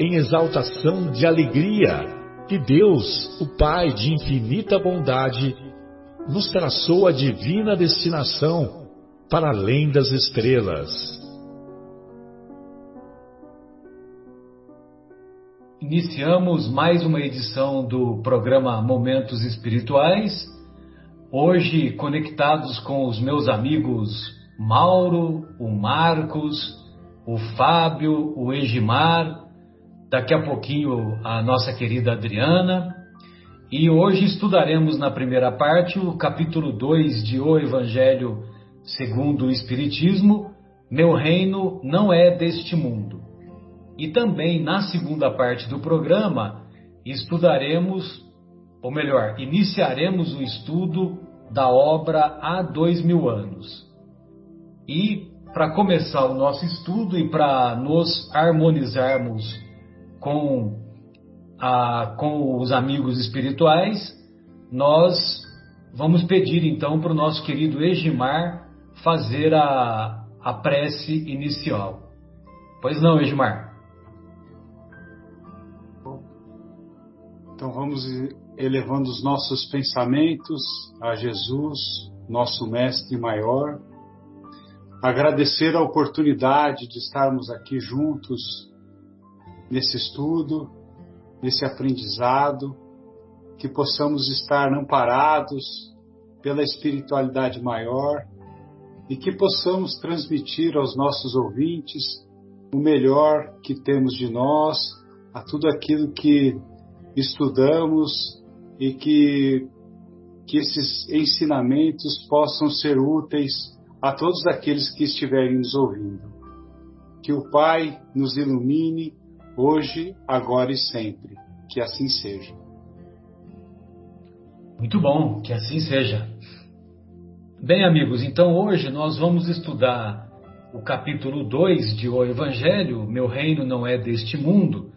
em exaltação de alegria que Deus, o Pai de infinita bondade, nos traçou a divina destinação para além das estrelas. Iniciamos mais uma edição do programa Momentos Espirituais. Hoje conectados com os meus amigos Mauro, o Marcos, o Fábio, o Egimar, daqui a pouquinho a nossa querida Adriana. E hoje estudaremos na primeira parte o capítulo 2 de O Evangelho segundo o Espiritismo, Meu reino não é deste mundo. E também na segunda parte do programa estudaremos, ou melhor, iniciaremos o estudo da obra Há Dois Mil Anos. E para começar o nosso estudo e para nos harmonizarmos com, a, com os amigos espirituais, nós vamos pedir então para o nosso querido Egimar fazer a, a prece inicial. Pois não, Egimar? Então vamos elevando os nossos pensamentos a Jesus, nosso Mestre Maior, agradecer a oportunidade de estarmos aqui juntos nesse estudo, nesse aprendizado, que possamos estar amparados pela espiritualidade maior e que possamos transmitir aos nossos ouvintes o melhor que temos de nós, a tudo aquilo que estudamos e que, que esses ensinamentos possam ser úteis a todos aqueles que estiverem nos ouvindo. Que o Pai nos ilumine hoje, agora e sempre. Que assim seja. Muito bom, que assim seja. Bem, amigos, então hoje nós vamos estudar o capítulo 2 de O Evangelho, Meu Reino Não É Deste Mundo,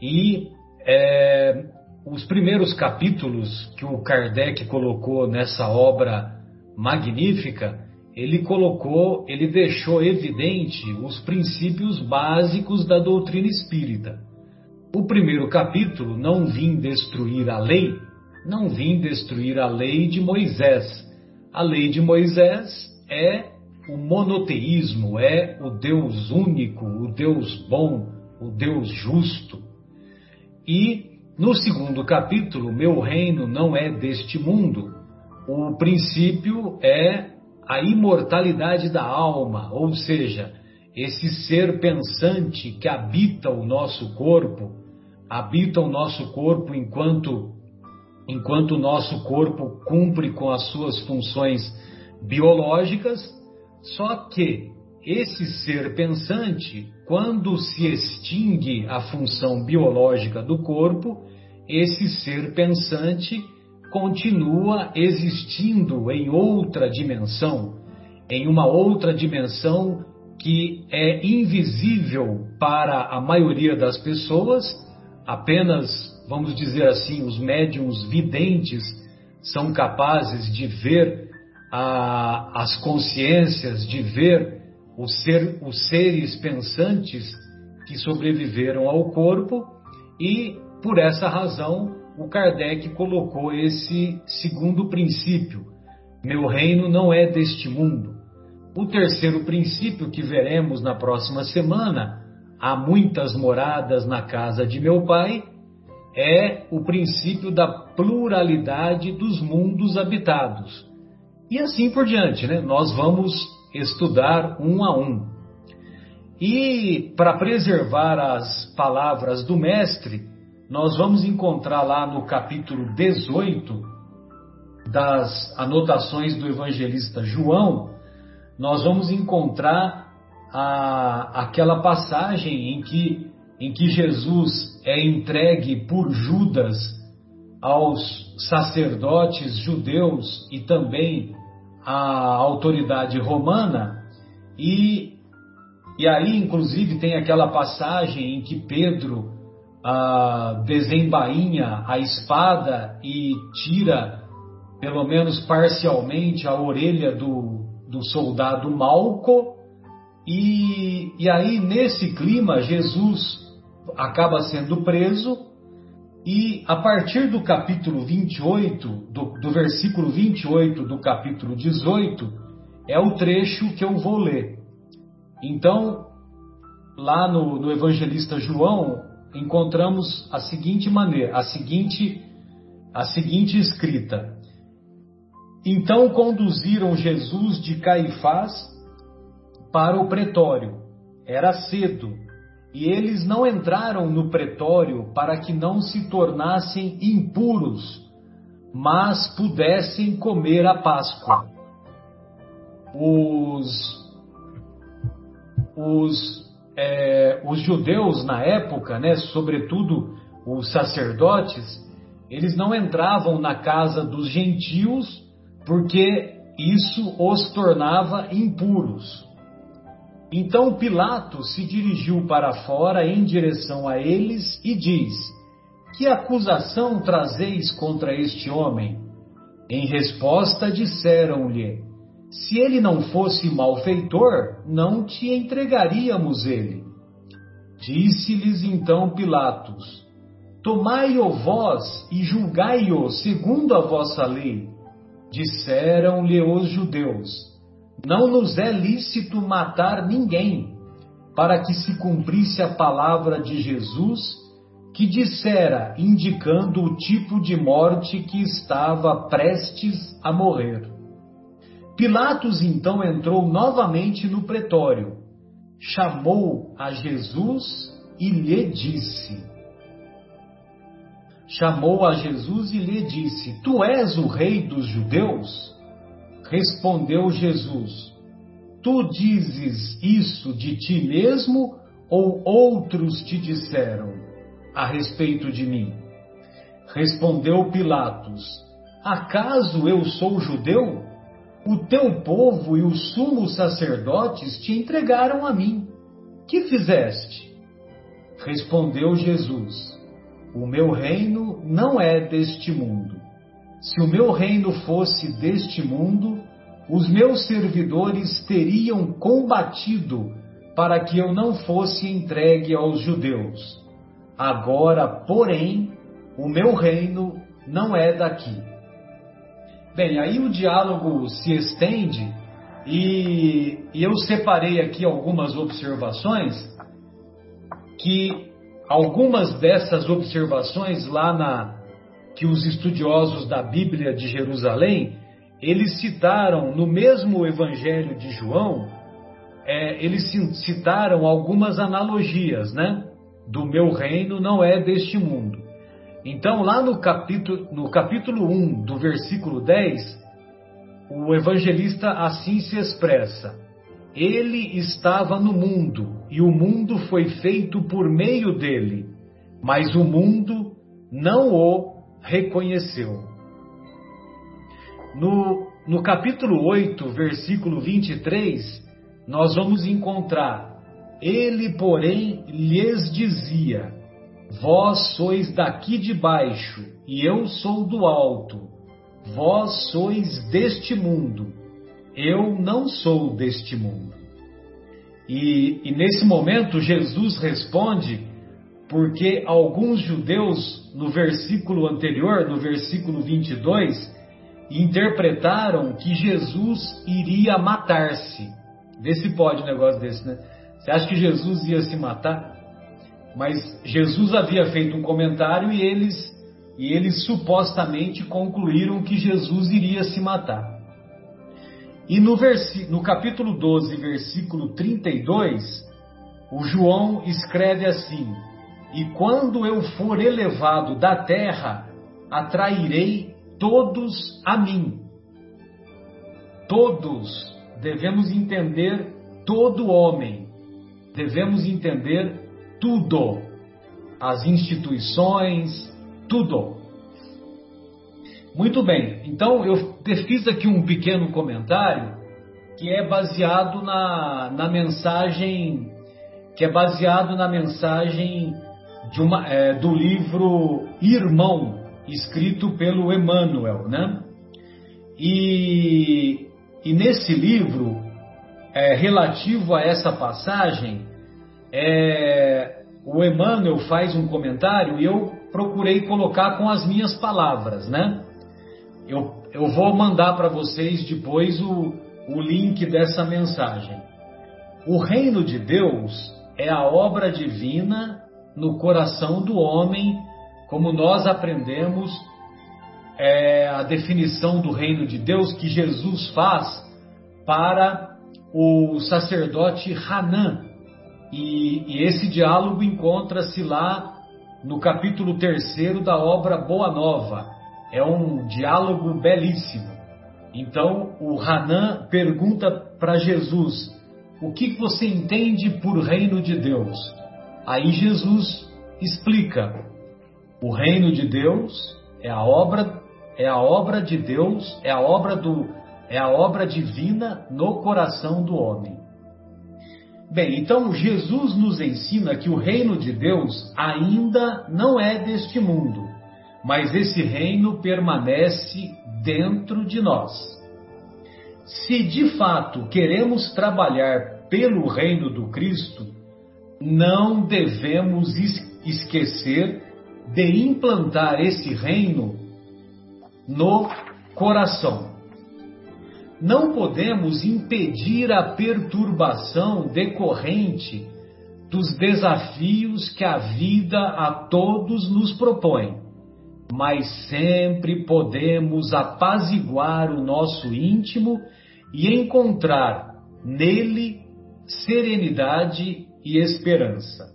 e é, os primeiros capítulos que o Kardec colocou nessa obra magnífica ele colocou, ele deixou evidente os princípios básicos da doutrina espírita. O primeiro capítulo, Não vim destruir a lei, não vim destruir a lei de Moisés. A lei de Moisés é o monoteísmo, é o Deus único, o Deus bom, o Deus justo. E no segundo capítulo, Meu reino não é deste mundo, o princípio é a imortalidade da alma, ou seja, esse ser pensante que habita o nosso corpo, habita o nosso corpo enquanto enquanto o nosso corpo cumpre com as suas funções biológicas, só que esse ser pensante, quando se extingue a função biológica do corpo, esse ser pensante continua existindo em outra dimensão, em uma outra dimensão que é invisível para a maioria das pessoas, apenas, vamos dizer assim, os médiums videntes são capazes de ver a, as consciências, de ver ser, os seres pensantes que sobreviveram ao corpo e, por essa razão, o Kardec colocou esse segundo princípio: meu reino não é deste mundo. O terceiro princípio que veremos na próxima semana, há muitas moradas na casa de meu pai, é o princípio da pluralidade dos mundos habitados. E assim por diante, né? Nós vamos estudar um a um. E para preservar as palavras do Mestre, nós vamos encontrar lá no capítulo 18 das anotações do evangelista João, nós vamos encontrar a, aquela passagem em que, em que Jesus é entregue por Judas aos sacerdotes judeus e também à autoridade romana, e, e aí, inclusive, tem aquela passagem em que Pedro ah, desembainha a espada e tira, pelo menos parcialmente, a orelha do, do soldado Malco, e, e aí, nesse clima, Jesus acaba sendo preso, e a partir do capítulo 28, do, do versículo 28 do capítulo 18, é o trecho que eu vou ler. Então, lá no, no evangelista João, encontramos a seguinte maneira, a seguinte, a seguinte escrita. Então conduziram Jesus de Caifás para o pretório. Era cedo, e eles não entraram no pretório para que não se tornassem impuros, mas pudessem comer a Páscoa. Os, os, é, os judeus na época, né, sobretudo os sacerdotes, eles não entravam na casa dos gentios porque isso os tornava impuros. Então Pilatos se dirigiu para fora em direção a eles e diz: Que acusação trazeis contra este homem? Em resposta disseram-lhe: Se ele não fosse malfeitor, não te entregaríamos ele. Disse-lhes então Pilatos: Tomai-o vós e julgai-o segundo a vossa lei. Disseram-lhe os judeus: não nos é lícito matar ninguém, para que se cumprisse a palavra de Jesus, que dissera, indicando o tipo de morte que estava prestes a morrer. Pilatos então entrou novamente no pretório, chamou a Jesus e lhe disse: Chamou a Jesus e lhe disse: Tu és o rei dos judeus? Respondeu Jesus: Tu dizes isso de ti mesmo ou outros te disseram a respeito de mim? Respondeu Pilatos: Acaso eu sou judeu? O teu povo e os sumos sacerdotes te entregaram a mim. Que fizeste? Respondeu Jesus: O meu reino não é deste mundo. Se o meu reino fosse deste mundo, os meus servidores teriam combatido para que eu não fosse entregue aos judeus. Agora, porém, o meu reino não é daqui. Bem, aí o diálogo se estende e, e eu separei aqui algumas observações que algumas dessas observações lá na que os estudiosos da Bíblia de Jerusalém, eles citaram no mesmo Evangelho de João, é, eles citaram algumas analogias, né? Do meu reino não é deste mundo. Então, lá no capítulo, no capítulo 1, do versículo 10, o evangelista assim se expressa: Ele estava no mundo, e o mundo foi feito por meio dele, mas o mundo não o reconheceu. No, no capítulo 8, versículo 23, nós vamos encontrar: Ele, porém, lhes dizia: Vós sois daqui de baixo, e eu sou do alto. Vós sois deste mundo, eu não sou deste mundo. E, e nesse momento, Jesus responde porque alguns judeus, no versículo anterior, no versículo 22, interpretaram que Jesus iria matar-se. Vê se pode um negócio desse, né? Você acha que Jesus ia se matar? Mas Jesus havia feito um comentário e eles, e eles supostamente concluíram que Jesus iria se matar. E no, no capítulo 12, versículo 32, o João escreve assim: E quando eu for elevado da terra, atrairei todos a mim. Todos devemos entender todo homem, devemos entender tudo, as instituições, tudo. Muito bem, então eu fiz aqui um pequeno comentário que é baseado na, na mensagem que é baseado na mensagem uma, é, do livro Irmão, escrito pelo Emmanuel, né? E, e nesse livro, é, relativo a essa passagem, é, o Emmanuel faz um comentário e eu procurei colocar com as minhas palavras, né? Eu, eu vou mandar para vocês depois o, o link dessa mensagem. O reino de Deus é a obra divina no coração do homem, como nós aprendemos é, a definição do reino de Deus que Jesus faz para o sacerdote Hanan. E, e esse diálogo encontra-se lá no capítulo 3 da obra Boa Nova. É um diálogo belíssimo. Então o Hanan pergunta para Jesus: O que você entende por reino de Deus? Aí Jesus explica: O reino de Deus é a obra é a obra de Deus, é a obra do é a obra divina no coração do homem. Bem, então Jesus nos ensina que o reino de Deus ainda não é deste mundo, mas esse reino permanece dentro de nós. Se de fato queremos trabalhar pelo reino do Cristo, não devemos esquecer de implantar esse reino no coração não podemos impedir a perturbação decorrente dos desafios que a vida a todos nos propõe, mas sempre podemos apaziguar o nosso íntimo e encontrar nele serenidade e esperança.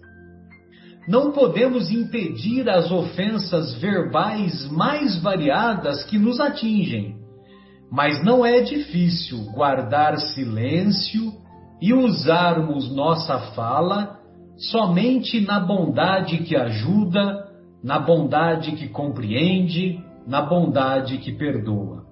Não podemos impedir as ofensas verbais mais variadas que nos atingem mas não é difícil guardar silêncio e usarmos nossa fala somente na bondade que ajuda, na bondade que compreende, na bondade que perdoa.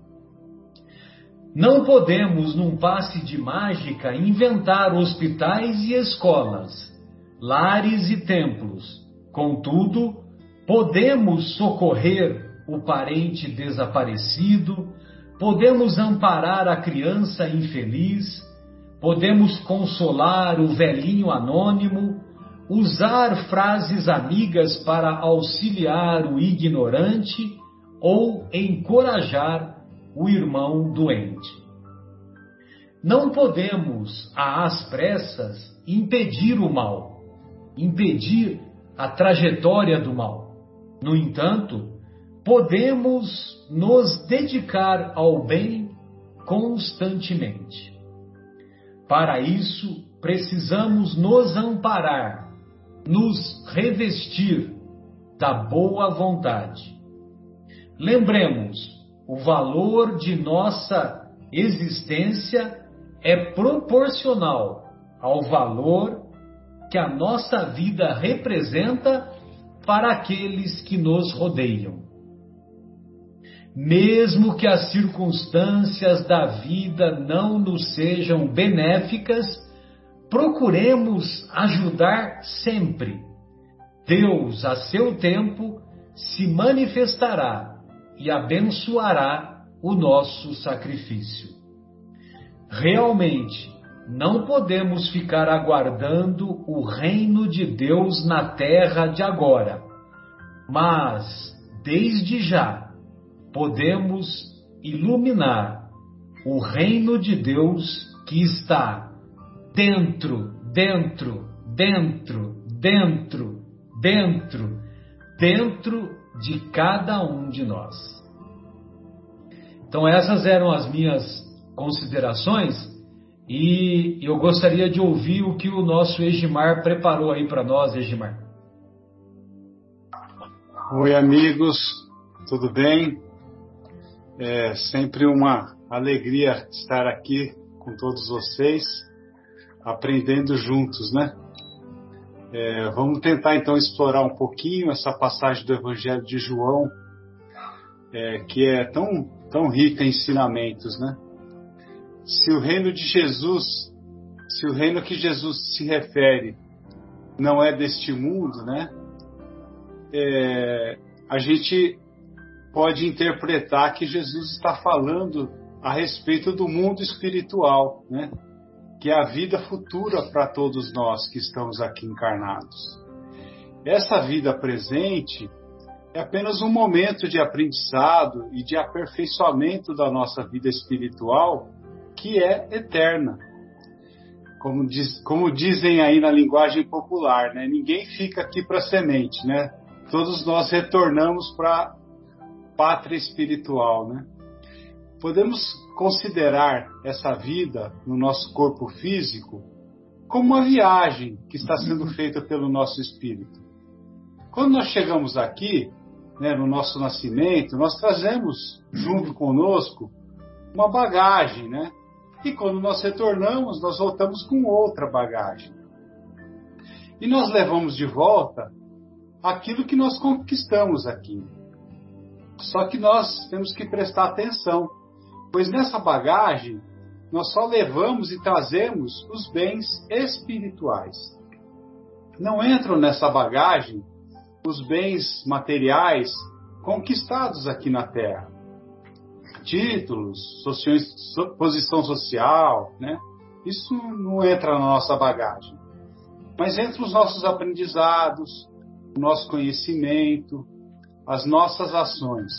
Não podemos, num passe de mágica, inventar hospitais e escolas, lares e templos. Contudo, podemos socorrer o parente desaparecido, podemos amparar a criança infeliz, podemos consolar o velhinho anônimo, usar frases amigas para auxiliar o ignorante ou encorajar o irmão doente. Não podemos, às pressas, impedir o mal, impedir a trajetória do mal. No entanto, podemos nos dedicar ao bem constantemente. Para isso, precisamos nos amparar, nos revestir da boa vontade. Lembremos, o valor de nossa existência é proporcional ao valor que a nossa vida representa para aqueles que nos rodeiam mesmo que as circunstâncias da vida não nos sejam benéficas, procuremos ajudar sempre. Deus, a seu tempo, se manifestará e abençoará o nosso sacrifício. Realmente, não podemos ficar aguardando o reino de Deus na terra de agora, mas, desde já, podemos iluminar o reino de Deus que está dentro, dentro, dentro, dentro, dentro, dentro de cada um de nós. Então, essas eram as minhas considerações e eu gostaria de ouvir o que o nosso Egimar preparou aí para nós, Egimar. Oi, amigos, tudo bem? É sempre uma alegria estar aqui com todos vocês, aprendendo juntos, né? É, vamos tentar então explorar um pouquinho essa passagem do Evangelho de João, é, que é tão, tão rica em ensinamentos, né? Se o reino de Jesus, se o reino que Jesus se refere não é deste mundo, né? É, a gente pode interpretar que Jesus está falando a respeito do mundo espiritual, né? que é a vida futura para todos nós que estamos aqui encarnados. Essa vida presente é apenas um momento de aprendizado e de aperfeiçoamento da nossa vida espiritual, que é eterna. Como, diz, como dizem aí na linguagem popular, né? ninguém fica aqui para semente, né? todos nós retornamos para pátria espiritual. Né? Podemos considerar essa vida no nosso corpo físico como uma viagem que está sendo feita pelo nosso espírito. Quando nós chegamos aqui, né, no nosso nascimento, nós trazemos junto conosco uma bagagem, né? E quando nós retornamos, nós voltamos com outra bagagem. E nós levamos de volta aquilo que nós conquistamos aqui. Só que nós temos que prestar atenção pois nessa bagagem nós só levamos e trazemos os bens espirituais. Não entram nessa bagagem os bens materiais conquistados aqui na Terra. Títulos, posição social, né? Isso não entra na nossa bagagem. Mas entra os nossos aprendizados, o nosso conhecimento, as nossas ações.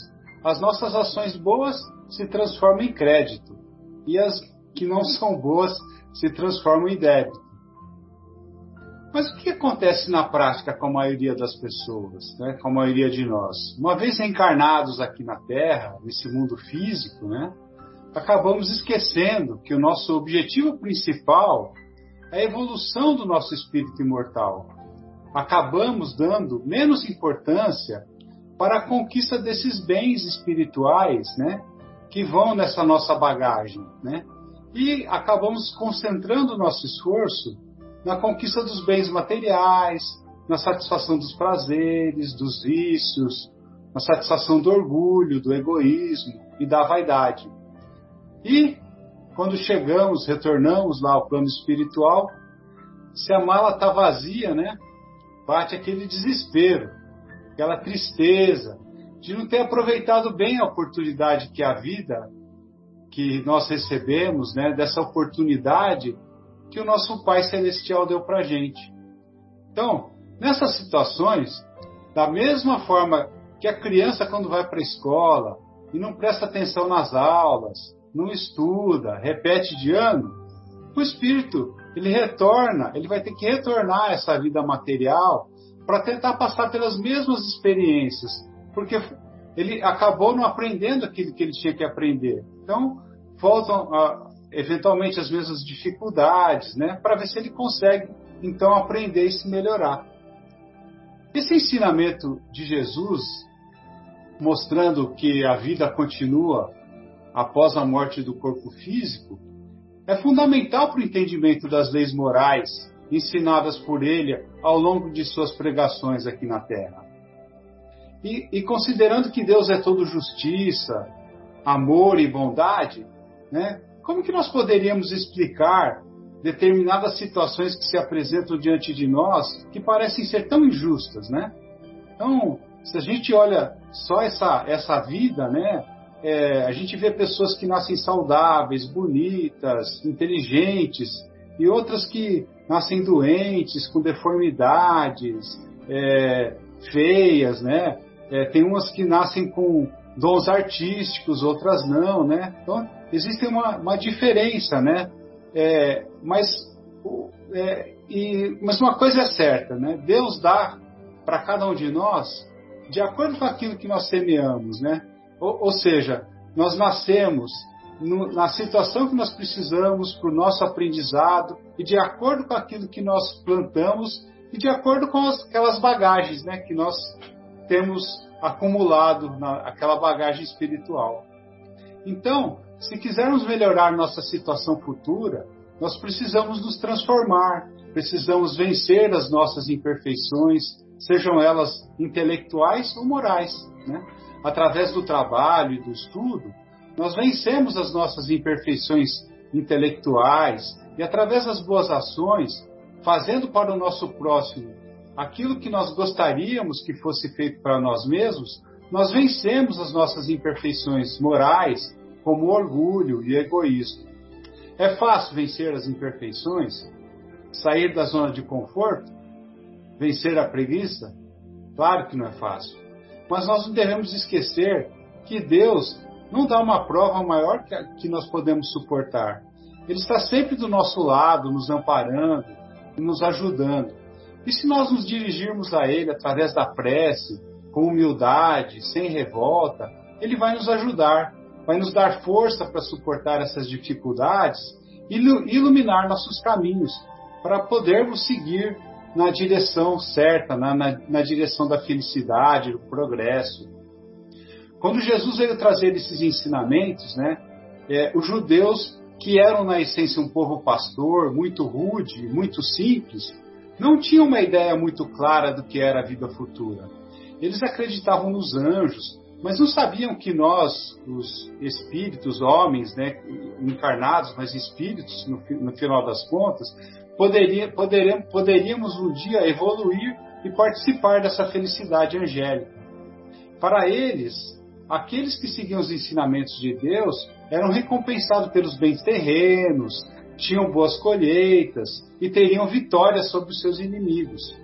As nossas ações boas se transformam em crédito e as que não são boas se transformam em débito. Mas o que acontece na prática com a maioria das pessoas, né? com a maioria de nós? Uma vez encarnados aqui na Terra, nesse mundo físico, né? acabamos esquecendo que o nosso objetivo principal é a evolução do nosso espírito imortal. Acabamos dando menos importância para a conquista desses bens espirituais, né? que vão nessa nossa bagagem, né? E acabamos concentrando o nosso esforço na conquista dos bens materiais, na satisfação dos prazeres, dos vícios, na satisfação do orgulho, do egoísmo e da vaidade. E quando chegamos, retornamos lá ao plano espiritual, se a mala está vazia, né? Bate aquele desespero, aquela tristeza, de não ter aproveitado bem a oportunidade que a vida que nós recebemos, né, dessa oportunidade que o nosso Pai Celestial deu para gente. Então, nessas situações, da mesma forma que a criança quando vai para a escola e não presta atenção nas aulas, não estuda, repete de ano, o espírito ele retorna, ele vai ter que retornar a essa vida material para tentar passar pelas mesmas experiências, porque ele acabou não aprendendo aquilo que ele tinha que aprender. Então, voltam a, eventualmente as mesmas dificuldades, né, para ver se ele consegue então aprender e se melhorar. Esse ensinamento de Jesus, mostrando que a vida continua após a morte do corpo físico, é fundamental para o entendimento das leis morais ensinadas por ele ao longo de suas pregações aqui na Terra. E, e considerando que Deus é todo justiça, amor e bondade, né, como que nós poderíamos explicar determinadas situações que se apresentam diante de nós que parecem ser tão injustas, né? Então, se a gente olha só essa, essa vida, né, é, a gente vê pessoas que nascem saudáveis, bonitas, inteligentes, e outras que nascem doentes, com deformidades, é, feias, né? É, tem umas que nascem com dons artísticos, outras não, né? Então, existe uma, uma diferença, né? É, mas, é, e, mas uma coisa é certa, né? Deus dá para cada um de nós de acordo com aquilo que nós semeamos, né? Ou, ou seja, nós nascemos no, na situação que nós precisamos para o nosso aprendizado e de acordo com aquilo que nós plantamos e de acordo com as, aquelas bagagens, né, que nós temos acumulado na, aquela bagagem espiritual. Então, se quisermos melhorar nossa situação futura, nós precisamos nos transformar, precisamos vencer as nossas imperfeições, sejam elas intelectuais ou morais. Né? Através do trabalho e do estudo, nós vencemos as nossas imperfeições intelectuais e, através das boas ações, fazendo para o nosso próximo aquilo que nós gostaríamos que fosse feito para nós mesmos, nós vencemos as nossas imperfeições morais, como orgulho e egoísmo. É fácil vencer as imperfeições? Sair da zona de conforto? Vencer a preguiça? Claro que não é fácil. Mas nós não devemos esquecer que Deus não dá uma prova maior que, que nós podemos suportar. Ele está sempre do nosso lado, nos amparando, nos ajudando. E se nós nos dirigirmos a Ele através da prece, com humildade, sem revolta, Ele vai nos ajudar, vai nos dar força para suportar essas dificuldades e iluminar nossos caminhos, para podermos seguir na direção certa, na, na, na direção da felicidade, do progresso. Quando Jesus veio trazer esses ensinamentos, né, é, os judeus, que eram na essência um povo pastor, muito rude, muito simples, não tinham uma ideia muito clara do que era a vida futura. Eles acreditavam nos anjos, mas não sabiam que nós, os espíritos, homens, né, encarnados, mas espíritos, no, no final das contas, poderia, poderíamos, poderíamos um dia evoluir e participar dessa felicidade angélica. Para eles, aqueles que seguiam os ensinamentos de Deus eram recompensados pelos bens terrenos, tinham boas colheitas e teriam vitórias sobre os seus inimigos.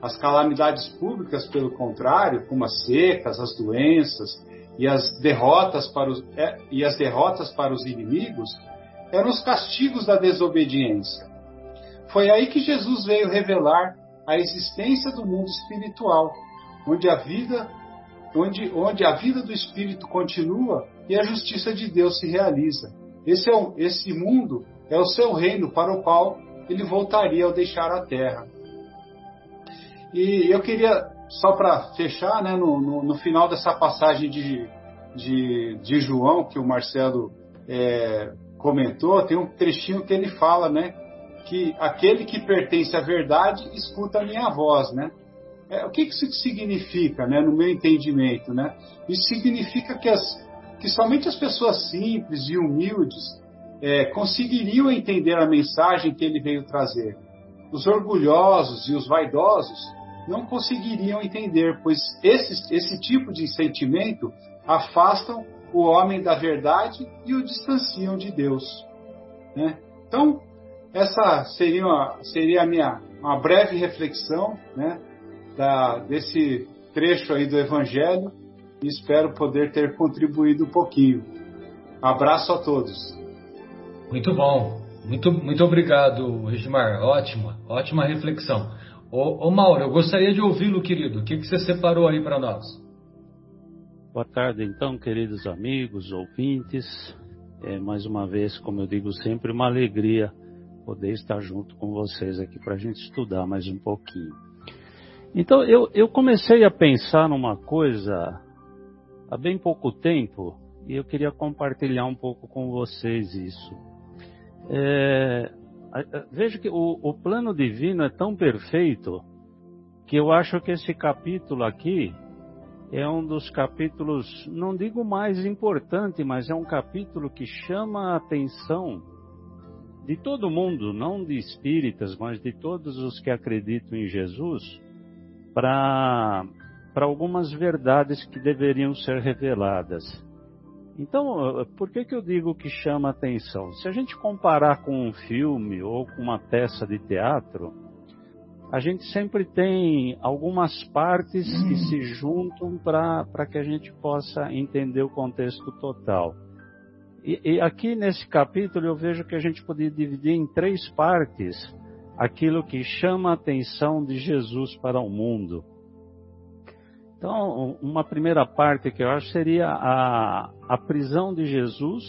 As calamidades públicas, pelo contrário, como as secas, as doenças e as derrotas para os, é, e as derrotas para os inimigos, eram os castigos da desobediência. Foi aí que Jesus veio revelar a existência do mundo espiritual, onde a vida, onde, onde a vida do espírito continua e a justiça de Deus se realiza. Esse, é o, esse mundo é o seu reino para o qual ele voltaria ao deixar a terra. E eu queria, só para fechar, né, no, no, no, final dessa passagem de, de, de João, que o Marcelo é, comentou, tem um trechinho que ele fala, né, que aquele que pertence à verdade escuta a minha voz, né? É, o que isso significa, né, no meu entendimento, né? Isso significa que, as, que somente as pessoas simples e humildes é, conseguiriam entender a mensagem que ele veio trazer. Os orgulhosos e os vaidosos não conseguiriam entender, pois esse, esse tipo de sentimento afastam o homem da verdade e o distanciam de Deus. Né? Então, essa seria, uma, seria a minha uma breve reflexão né, da, desse trecho aí do Evangelho e espero poder ter contribuído um pouquinho. Abraço a todos. Muito bom. Muito, muito obrigado, Regimar. Ótima, ótima reflexão. Ô, ô Mauro, eu gostaria de ouvi-lo, querido. O que, que você separou aí para nós? Boa tarde, então, queridos amigos, ouvintes. É, mais uma vez, como eu digo sempre, uma alegria poder estar junto com vocês aqui para a gente estudar mais um pouquinho. Então, eu, eu comecei a pensar numa coisa há bem pouco tempo e eu queria compartilhar um pouco com vocês isso. É, veja que o, o plano divino é tão perfeito que eu acho que esse capítulo aqui é um dos capítulos, não digo mais importante, mas é um capítulo que chama a atenção de todo mundo, não de espíritas, mas de todos os que acreditam em Jesus, para algumas verdades que deveriam ser reveladas. Então, por que, que eu digo que chama atenção? Se a gente comparar com um filme ou com uma peça de teatro, a gente sempre tem algumas partes que se juntam para que a gente possa entender o contexto total. E, e aqui nesse capítulo eu vejo que a gente poderia dividir em três partes aquilo que chama a atenção de Jesus para o mundo. Então, uma primeira parte que eu acho seria a, a prisão de Jesus,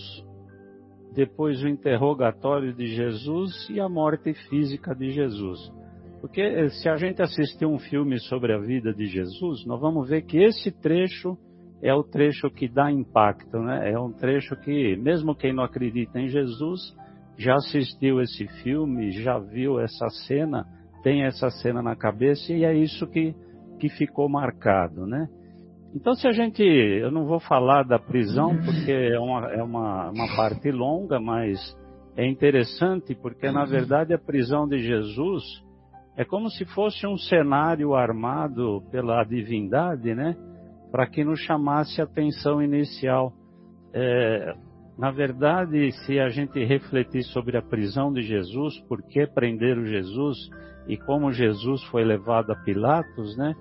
depois o interrogatório de Jesus e a morte física de Jesus. Porque eh, se a gente assistir um filme sobre a vida de Jesus, nós vamos ver que esse trecho é o trecho que dá impacto, né? É um trecho que, mesmo quem não acredita em Jesus, já assistiu esse filme, já viu essa cena, tem essa cena na cabeça e é isso que, que ficou marcado, né? Então, se a gente, eu não vou falar da prisão porque é uma, é uma, uma parte longa, mas é interessante porque, na verdade, a prisão de Jesus é como se fosse um cenário armado pela divindade, né? Para que nos chamasse a atenção inicial. É, na verdade, se a gente refletir sobre a prisão de Jesus, por que prenderam Jesus e como Jesus foi levado a Pilatos, né?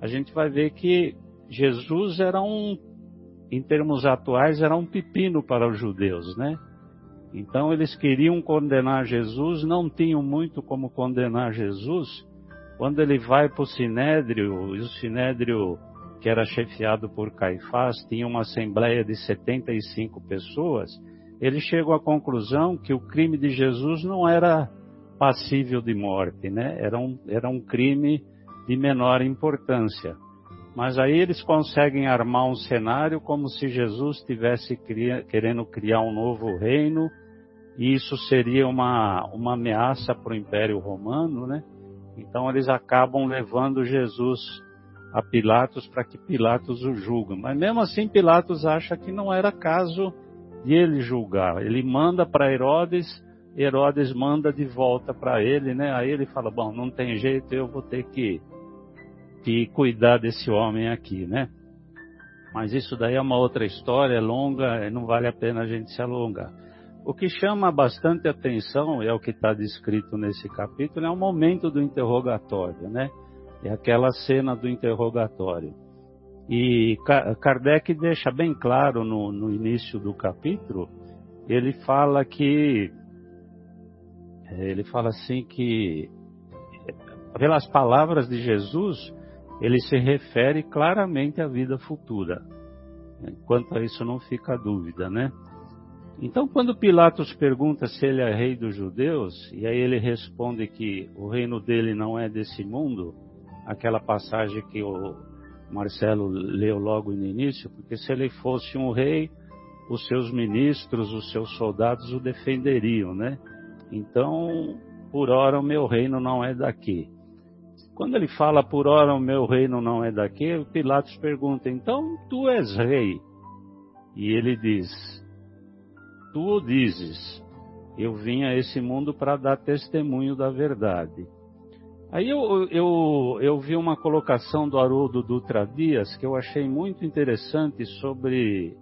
A gente vai ver que Jesus era um, em termos atuais, era um pepino para os judeus, né? Então eles queriam condenar Jesus, não tinham muito como condenar Jesus. Quando ele vai para o Sinédrio, e o Sinédrio, que era chefiado por Caifás, tinha uma assembleia de 75 pessoas, ele chegou à conclusão que o crime de Jesus não era passível de morte, né? Era um, era um crime de menor importância. Mas aí eles conseguem armar um cenário como se Jesus estivesse querendo criar um novo reino e isso seria uma, uma ameaça para o Império Romano, né? Então eles acabam levando Jesus a Pilatos para que Pilatos o julgue. Mas mesmo assim Pilatos acha que não era caso de ele julgar. Ele manda para Herodes, Herodes manda de volta para ele, né? Aí ele fala: "Bom, não tem jeito, eu vou ter que que cuidar desse homem aqui, né?" Mas isso daí é uma outra história, é longa, não vale a pena a gente se alongar. O que chama bastante atenção, é o que está descrito nesse capítulo, é o momento do interrogatório, né? É aquela cena do interrogatório. E Kardec deixa bem claro no, no início do capítulo, ele fala que ele fala assim que pelas palavras de Jesus, ele se refere claramente à vida futura. Quanto a isso não fica dúvida, né? Então, quando Pilatos pergunta se ele é rei dos judeus, e aí ele responde que o reino dele não é desse mundo, aquela passagem que o Marcelo leu logo no início, porque se ele fosse um rei, os seus ministros, os seus soldados o defenderiam, né? Então, por ora o meu reino não é daqui. Quando ele fala por ora o meu reino não é daqui, Pilatos pergunta: então tu és rei? E ele diz: tu o dizes, eu vim a esse mundo para dar testemunho da verdade. Aí eu, eu, eu vi uma colocação do Haroldo Dutra Dias que eu achei muito interessante sobre,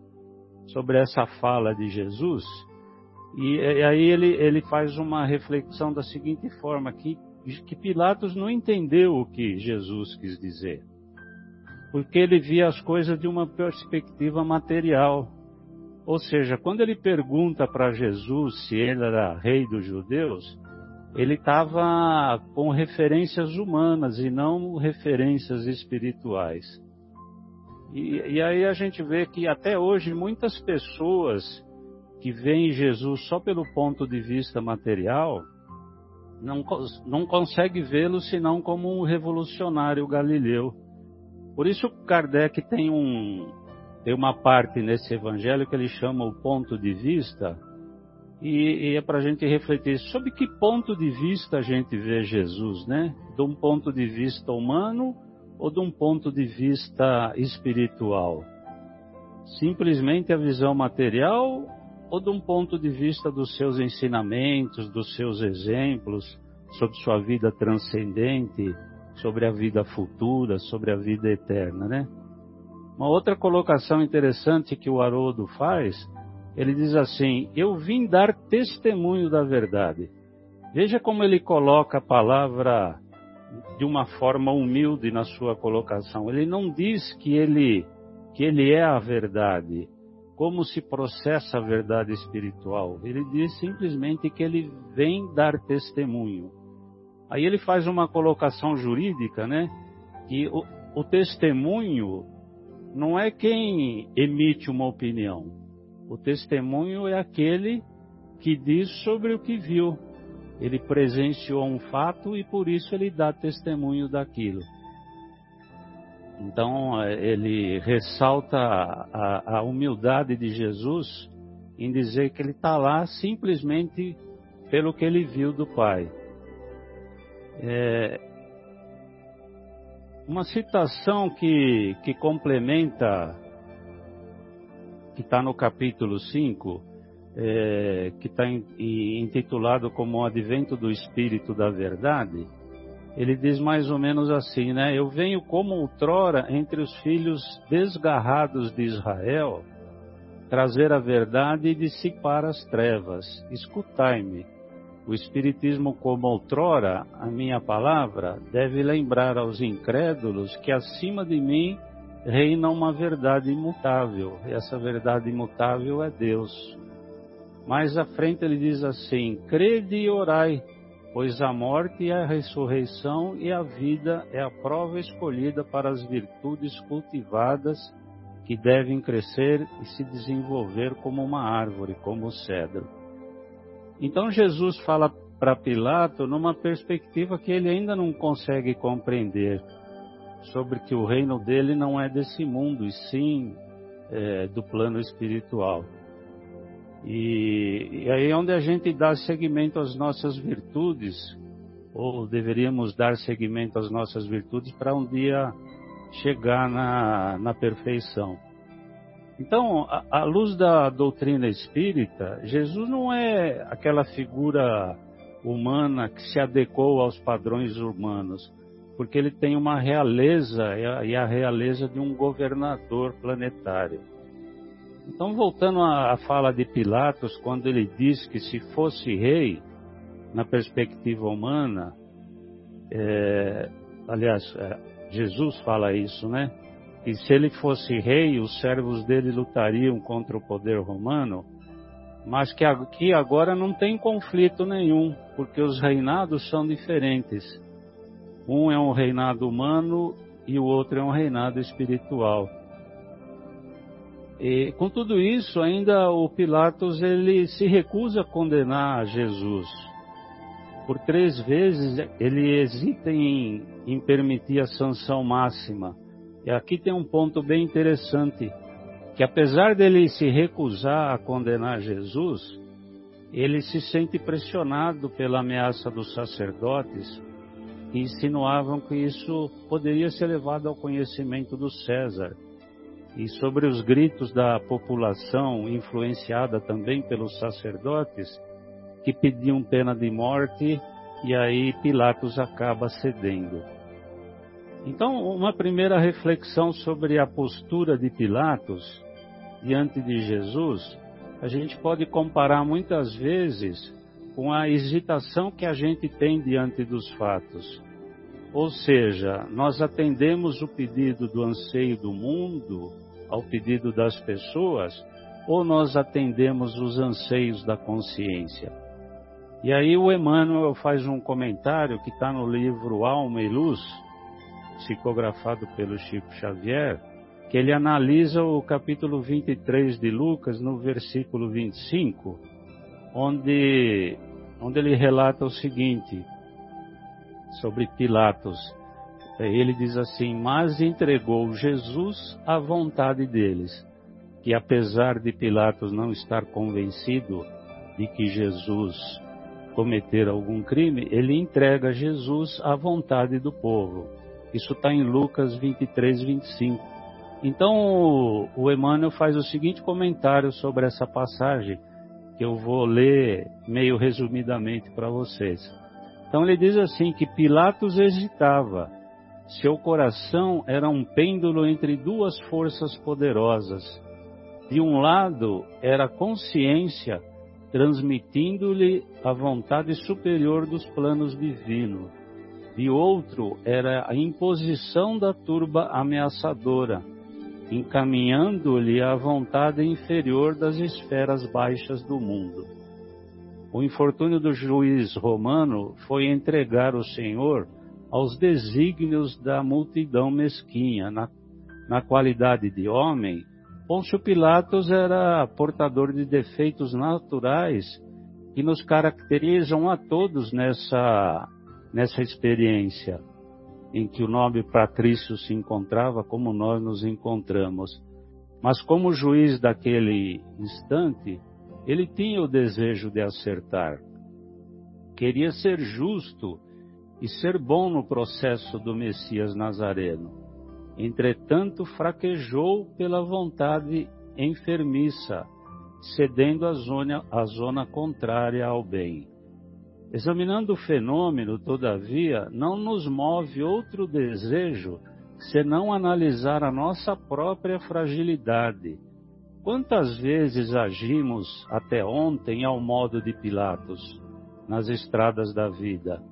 sobre essa fala de Jesus. E, e aí ele, ele faz uma reflexão da seguinte forma, que, que Pilatos não entendeu o que Jesus quis dizer. Porque ele via as coisas de uma perspectiva material. Ou seja, quando ele pergunta para Jesus se ele era rei dos judeus, ele estava com referências humanas e não referências espirituais. E, e, aí a gente vê que até hoje muitas pessoas que veem Jesus só pelo ponto de vista material não, não conseguem vê-lo senão como um revolucionário galileu. Por isso Kardec tem um, tem uma parte nesse evangelho que ele chama o ponto de vista, e, e é para a gente refletir sobre que ponto de vista a gente vê Jesus, né? De um ponto de vista humano ou de um ponto de vista espiritual? Simplesmente a visão material ou de um ponto de vista dos seus ensinamentos, dos seus exemplos, sobre sua vida transcendente, sobre a vida futura, sobre a vida eterna, né? Uma outra colocação interessante que o Haroldo faz, ele diz assim: Eu vim dar testemunho da verdade. Veja como ele coloca a palavra de uma forma humilde na sua colocação. Ele não diz que ele que ele é a verdade, como se processa a verdade espiritual. Ele diz simplesmente que ele vem dar testemunho. Aí ele faz uma colocação jurídica, né? Que o testemunho não é quem emite uma opinião. O testemunho é aquele que diz sobre o que viu. Ele presenciou um fato e por isso ele dá testemunho daquilo. Então ele ressalta a, a humildade de Jesus em dizer que ele está lá simplesmente pelo que ele viu do Pai. É, uma citação que, que complementa, que está no capítulo 5, é, que está intitulado como o Advento do Espírito da Verdade, ele diz mais ou menos assim, né? Eu venho como outrora entre os filhos desgarrados de Israel, trazer a verdade e dissipar as trevas. Escutai-me. O Espiritismo, como outrora, a minha palavra, deve lembrar aos incrédulos que acima de mim reina uma verdade imutável. E essa verdade imutável é Deus. Mais à frente ele diz assim: Crede e orai, pois a morte é a ressurreição e a vida é a prova escolhida para as virtudes cultivadas que devem crescer e se desenvolver como uma árvore, como o cedro. Então Jesus fala para Pilato numa perspectiva que ele ainda não consegue compreender, sobre que o reino dele não é desse mundo, e sim é, do plano espiritual. E, e aí é onde a gente dá seguimento às nossas virtudes, ou deveríamos dar seguimento às nossas virtudes para um dia chegar na, na perfeição. Então, à luz da doutrina espírita, Jesus não é aquela figura humana que se adequou aos padrões humanos, porque ele tem uma realeza e a realeza de um governador planetário. Então, voltando à fala de Pilatos, quando ele diz que se fosse rei, na perspectiva humana, é, aliás, é, Jesus fala isso, né? E se ele fosse rei, os servos dele lutariam contra o poder romano, mas que aqui agora não tem conflito nenhum, porque os reinados são diferentes. Um é um reinado humano e o outro é um reinado espiritual. E com tudo isso, ainda o Pilatos ele se recusa a condenar Jesus. Por três vezes ele hesita em, em permitir a sanção máxima e aqui tem um ponto bem interessante, que apesar dele se recusar a condenar Jesus, ele se sente pressionado pela ameaça dos sacerdotes que insinuavam que isso poderia ser levado ao conhecimento do César. E sobre os gritos da população, influenciada também pelos sacerdotes, que pediam pena de morte, e aí Pilatos acaba cedendo. Então, uma primeira reflexão sobre a postura de Pilatos diante de Jesus, a gente pode comparar muitas vezes com a hesitação que a gente tem diante dos fatos. Ou seja, nós atendemos o pedido do anseio do mundo ao pedido das pessoas, ou nós atendemos os anseios da consciência. E aí o Emmanuel faz um comentário que está no livro Alma e Luz, psicografado pelo Chico Xavier, que ele analisa o capítulo 23 de Lucas, no versículo 25, onde, onde ele relata o seguinte sobre Pilatos. Ele diz assim: Mas entregou Jesus à vontade deles, que apesar de Pilatos não estar convencido de que Jesus cometer algum crime, ele entrega Jesus à vontade do povo. Isso está em Lucas 23, 25. Então o Emmanuel faz o seguinte comentário sobre essa passagem, que eu vou ler meio resumidamente para vocês. Então ele diz assim que Pilatos hesitava, seu coração era um pêndulo entre duas forças poderosas. De um lado era a consciência transmitindo-lhe a vontade superior dos planos divinos de outro era a imposição da turba ameaçadora, encaminhando-lhe a vontade inferior das esferas baixas do mundo. O infortúnio do juiz romano foi entregar o Senhor aos desígnios da multidão mesquinha. Na, na qualidade de homem, Pôncio Pilatos era portador de defeitos naturais que nos caracterizam a todos nessa, nessa experiência em que o nobre Patrício se encontrava, como nós nos encontramos. Mas como juiz daquele instante, ele tinha o desejo de acertar. Queria ser justo e ser bom no processo do Messias Nazareno. Entretanto, fraquejou pela vontade enfermiça, cedendo a zona, a zona contrária ao bem. Examinando o fenômeno, todavia, não nos move outro desejo senão analisar a nossa própria fragilidade. Quantas vezes agimos até ontem ao modo de Pilatos, nas estradas da vida?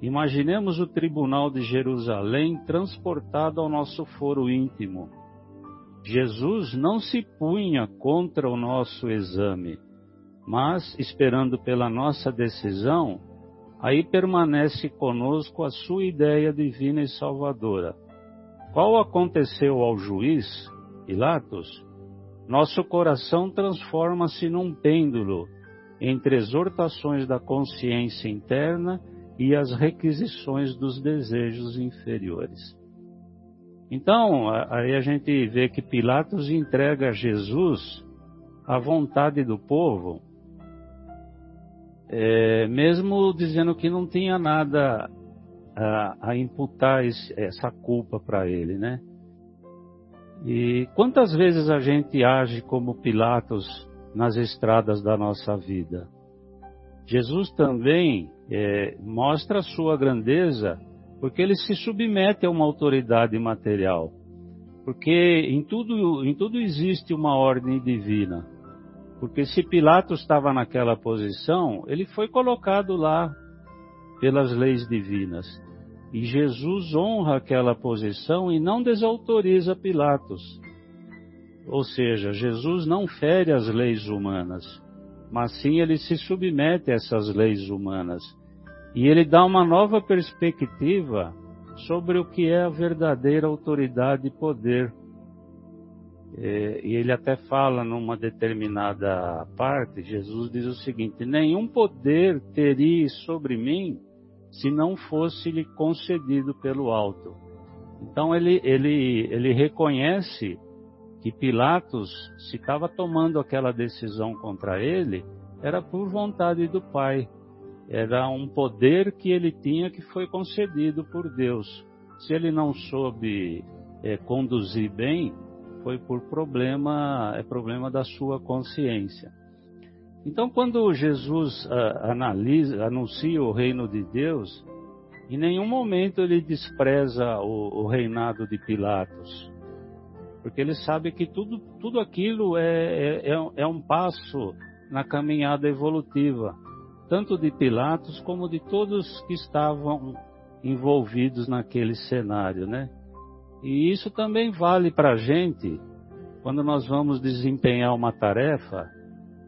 Imaginemos o tribunal de Jerusalém transportado ao nosso foro íntimo. Jesus não se punha contra o nosso exame, mas, esperando pela nossa decisão, aí permanece conosco a sua ideia divina e salvadora. Qual aconteceu ao juiz, Pilatos? Nosso coração transforma-se num pêndulo entre exortações da consciência interna e as requisições dos desejos inferiores. Então, aí a gente vê que Pilatos entrega a Jesus a vontade do povo, é, mesmo dizendo que não tinha nada a, a imputar esse, essa culpa para ele, né? E quantas vezes a gente age como Pilatos nas estradas da nossa vida? Jesus também é, mostra a sua grandeza porque ele se submete a uma autoridade material. Porque em tudo, em tudo existe uma ordem divina. Porque se Pilatos estava naquela posição, ele foi colocado lá pelas leis divinas. E Jesus honra aquela posição e não desautoriza Pilatos. Ou seja, Jesus não fere as leis humanas, mas sim ele se submete a essas leis humanas. E ele dá uma nova perspectiva sobre o que é a verdadeira autoridade e poder. É, e ele até fala numa determinada parte, Jesus diz o seguinte: Nenhum poder teria sobre mim se não fosse lhe concedido pelo alto. Então ele, ele, ele reconhece que Pilatos, se estava tomando aquela decisão contra ele, era por vontade do Pai. Era um poder que ele tinha que foi concedido por Deus. Se ele não soube é, conduzir bem, foi por problema, é problema da sua consciência. Então, quando Jesus uh, analisa, anuncia o reino de Deus, em nenhum momento ele despreza o, o, reinado de Pilatos, porque ele sabe que tudo, tudo aquilo é, é, é, é um passo na caminhada evolutiva, tanto de Pilatos como de todos que estavam envolvidos naquele cenário, né? E isso também vale para a gente quando nós vamos desempenhar uma tarefa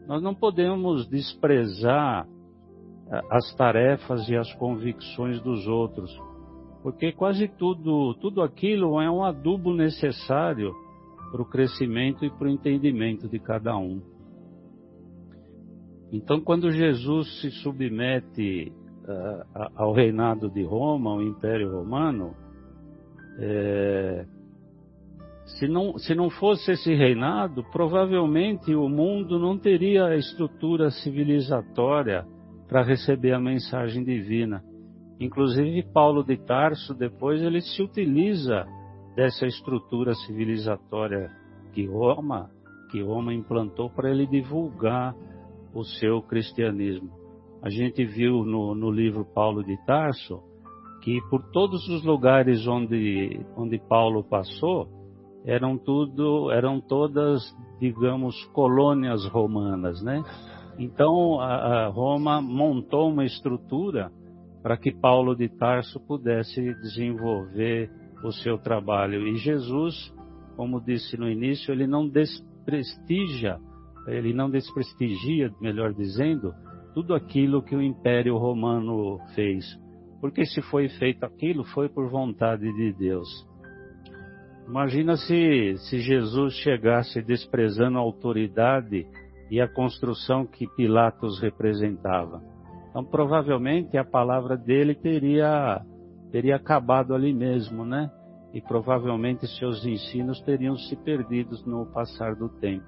nós não podemos desprezar eh, as tarefas e as convicções dos outros, porque quase tudo, tudo aquilo é um adubo necessário para o crescimento e para o entendimento de cada um. Então, quando Jesus se submete uh, ao reinado de Roma, ao Império Romano, é, se não, se não fosse esse reinado, provavelmente o mundo não teria a estrutura civilizatória para receber a mensagem divina. Inclusive, Paulo de Tarso, depois, ele se utiliza dessa estrutura civilizatória que Roma, que Roma implantou para ele divulgar o seu cristianismo. A gente viu no, no livro Paulo de Tarso que por todos os lugares onde, onde Paulo passou, eram tudo, eram todas, digamos, colônias romanas, né? Então a, a Roma montou uma estrutura para que Paulo de Tarso pudesse desenvolver o seu trabalho. E Jesus, como disse no início, ele não desprestigia, ele não desprestigia, melhor dizendo, tudo aquilo que o Império Romano fez. Porque se foi feito aquilo, foi por vontade de Deus. Imagina se, se Jesus chegasse desprezando a autoridade e a construção que Pilatos representava. Então, provavelmente, a palavra dele teria, teria acabado ali mesmo, né? E provavelmente seus ensinos teriam se perdido no passar do tempo.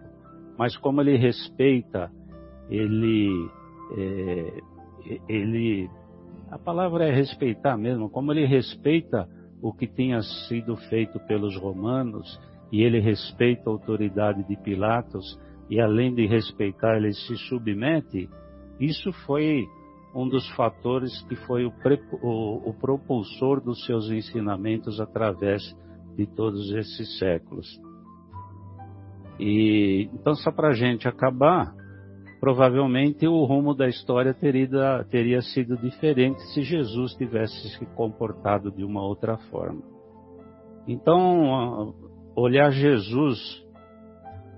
Mas como ele respeita, ele, é, ele, a palavra é respeitar mesmo, como ele respeita o que tinha sido feito pelos romanos e ele respeita a autoridade de Pilatos e além de respeitar ele se submete, isso foi um dos fatores que foi o, o, o propulsor dos seus ensinamentos através de todos esses séculos. E então só para a gente acabar, provavelmente o rumo da história teria, teria sido diferente se Jesus tivesse se comportado de uma outra forma. Então, olhar Jesus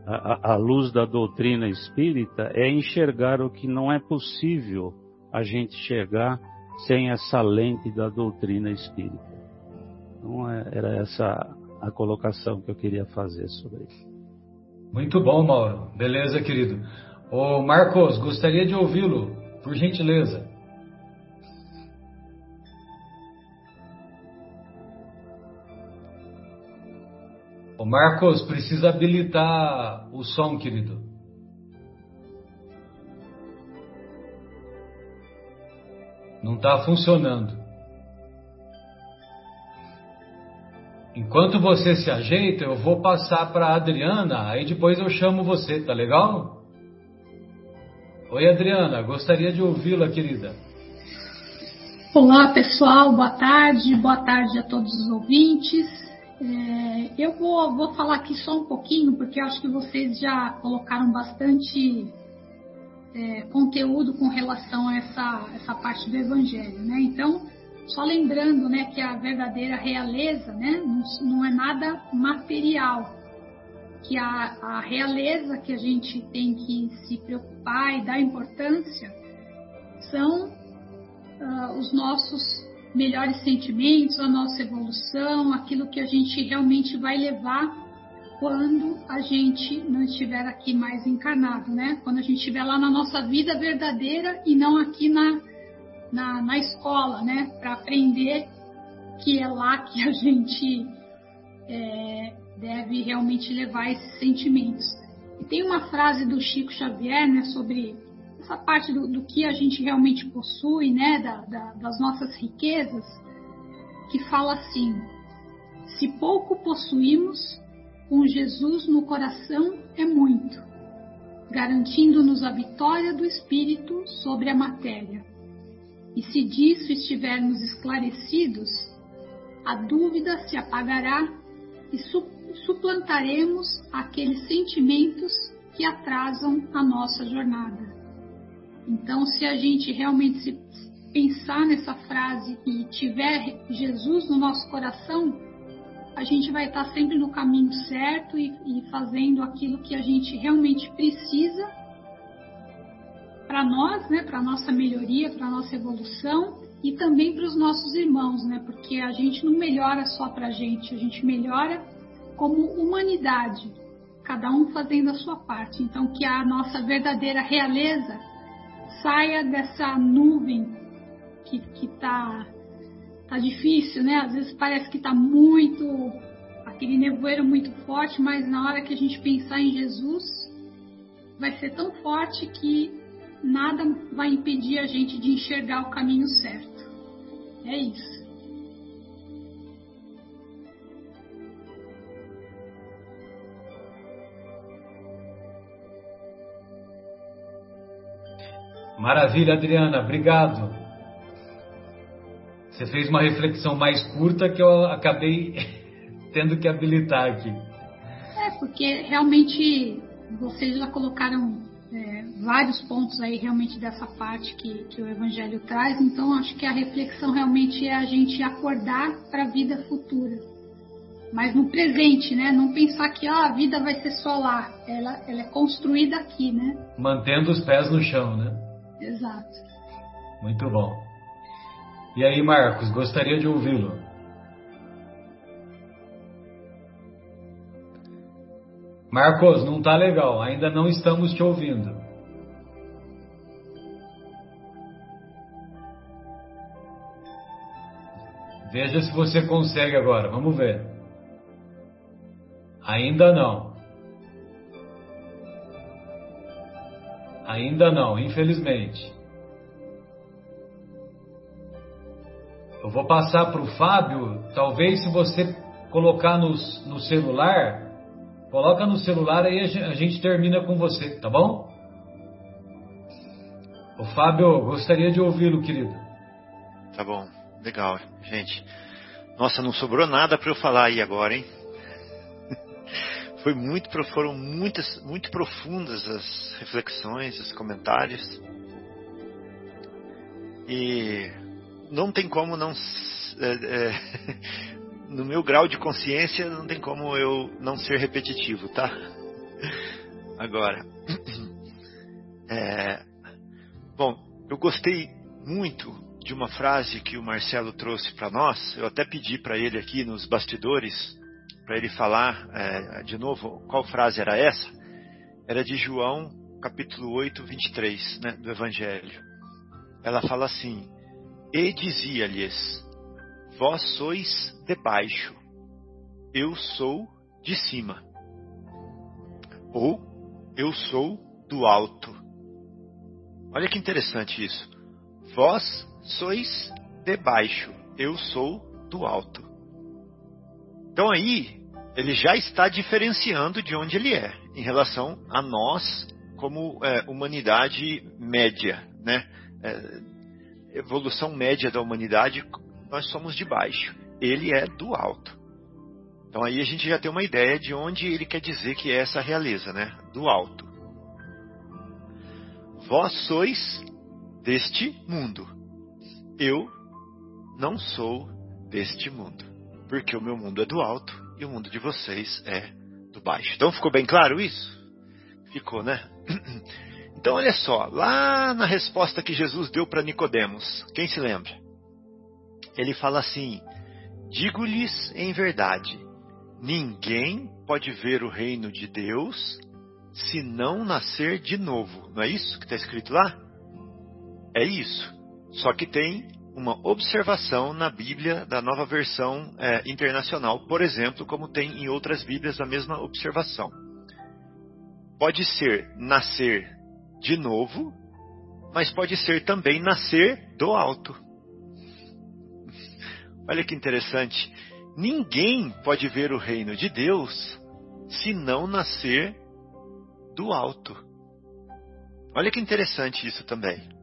à luz da doutrina espírita é enxergar o que não é possível a gente enxergar sem essa lente da doutrina espírita. Então, é, era essa a colocação que eu queria fazer sobre isso. Muito bom, Mauro. Beleza, querido. Ô Marcos, gostaria de ouvi-lo, por gentileza. Ô Marcos, precisa habilitar o som, querido. Não está funcionando. Enquanto você se ajeita, eu vou passar para Adriana, aí depois eu chamo você, tá legal? Oi, Adriana, gostaria de ouvi-la, querida. Olá, pessoal, boa tarde, boa tarde a todos os ouvintes. É, eu vou, vou falar aqui só um pouquinho, porque acho que vocês já colocaram bastante é, conteúdo com relação a essa, essa parte do Evangelho, né? Então, só lembrando, né, que a verdadeira realeza, né, não, não é nada material, que a, a, realeza que a gente tem que se preocupar e dar importância são uh, os nossos melhores sentimentos, a nossa evolução, aquilo que a gente realmente vai levar quando a gente não estiver aqui mais encarnado, né? Quando a gente estiver lá na nossa vida verdadeira e não aqui na, na, na escola, né? Para aprender que é lá que a gente é, deve realmente levar esses sentimentos. E tem uma frase do Chico Xavier, né? Sobre essa parte do, do que a gente realmente possui, né? Da, da, das nossas riquezas, que fala assim: se pouco possuímos, com Jesus no coração é muito, garantindo-nos a vitória do Espírito sobre a matéria. E se disso estivermos esclarecidos, a dúvida se apagará e suplantaremos aqueles sentimentos que atrasam a nossa jornada. Então, se a gente realmente se pensar nessa frase e tiver Jesus no nosso coração, a gente vai estar sempre no caminho certo e, e fazendo aquilo que a gente realmente precisa para nós, né, para nossa melhoria, para nossa evolução e também para os nossos irmãos, né, porque a gente não melhora só para a gente, a gente melhora como humanidade, cada um fazendo a sua parte. Então, que a nossa verdadeira realeza saia dessa nuvem que está tá difícil, né? Às vezes parece que tá muito aquele nevoeiro muito forte, mas na hora que a gente pensar em Jesus, vai ser tão forte que nada vai impedir a gente de enxergar o caminho certo. É isso. Maravilha, Adriana, obrigado. Você fez uma reflexão mais curta que eu acabei tendo que habilitar aqui. É, porque realmente vocês já colocaram é, vários pontos aí realmente dessa parte que, que o Evangelho traz, então acho que a reflexão realmente é a gente acordar para a vida futura. Mas no presente, né? Não pensar que ah, a vida vai ser só lá. Ela, ela é construída aqui, né? Mantendo os pés no chão, né? Exato. Muito bom. E aí, Marcos, gostaria de ouvi-lo. Marcos, não está legal, ainda não estamos te ouvindo. Veja se você consegue agora, vamos ver. Ainda não. Ainda não, infelizmente. Eu vou passar para o Fábio. Talvez se você colocar no, no celular, coloca no celular aí a gente termina com você, tá bom? O Fábio, gostaria de ouvi-lo, querido. Tá bom, legal, gente. Nossa, não sobrou nada para eu falar aí agora, hein? Foi muito, foram muitas, muito profundas as reflexões, os comentários. E não tem como não. É, é, no meu grau de consciência, não tem como eu não ser repetitivo, tá? Agora. É, bom, eu gostei muito de uma frase que o Marcelo trouxe para nós. Eu até pedi para ele aqui nos bastidores para ele falar é, de novo qual frase era essa, era de João capítulo 8, 23, né, do Evangelho. Ela fala assim: E dizia-lhes: Vós sois de baixo, eu sou de cima. Ou eu sou do alto. Olha que interessante isso. Vós sois de baixo, eu sou do alto. Então aí ele já está diferenciando de onde ele é em relação a nós como é, humanidade média, né? É, evolução média da humanidade, nós somos de baixo. Ele é do alto. Então aí a gente já tem uma ideia de onde ele quer dizer que é essa realeza, né? Do alto. Vós sois deste mundo. Eu não sou deste mundo porque o meu mundo é do alto e o mundo de vocês é do baixo. Então ficou bem claro isso? Ficou, né? Então olha só, lá na resposta que Jesus deu para Nicodemos, quem se lembra? Ele fala assim: Digo-lhes em verdade, ninguém pode ver o reino de Deus se não nascer de novo. Não é isso que está escrito lá? É isso. Só que tem uma observação na Bíblia da nova versão é, internacional, por exemplo, como tem em outras Bíblias a mesma observação. Pode ser nascer de novo, mas pode ser também nascer do alto. Olha que interessante. Ninguém pode ver o reino de Deus se não nascer do alto. Olha que interessante isso também.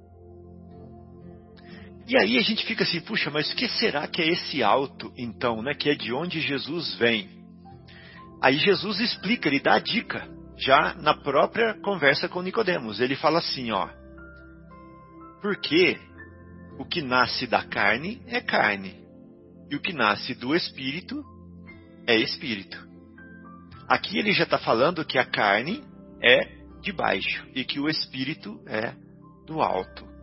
E aí a gente fica assim, puxa, mas o que será que é esse alto, então, né? Que é de onde Jesus vem. Aí Jesus explica, ele dá a dica, já na própria conversa com Nicodemos. Ele fala assim, ó. Porque o que nasce da carne é carne, e o que nasce do espírito é espírito. Aqui ele já está falando que a carne é de baixo e que o espírito é do alto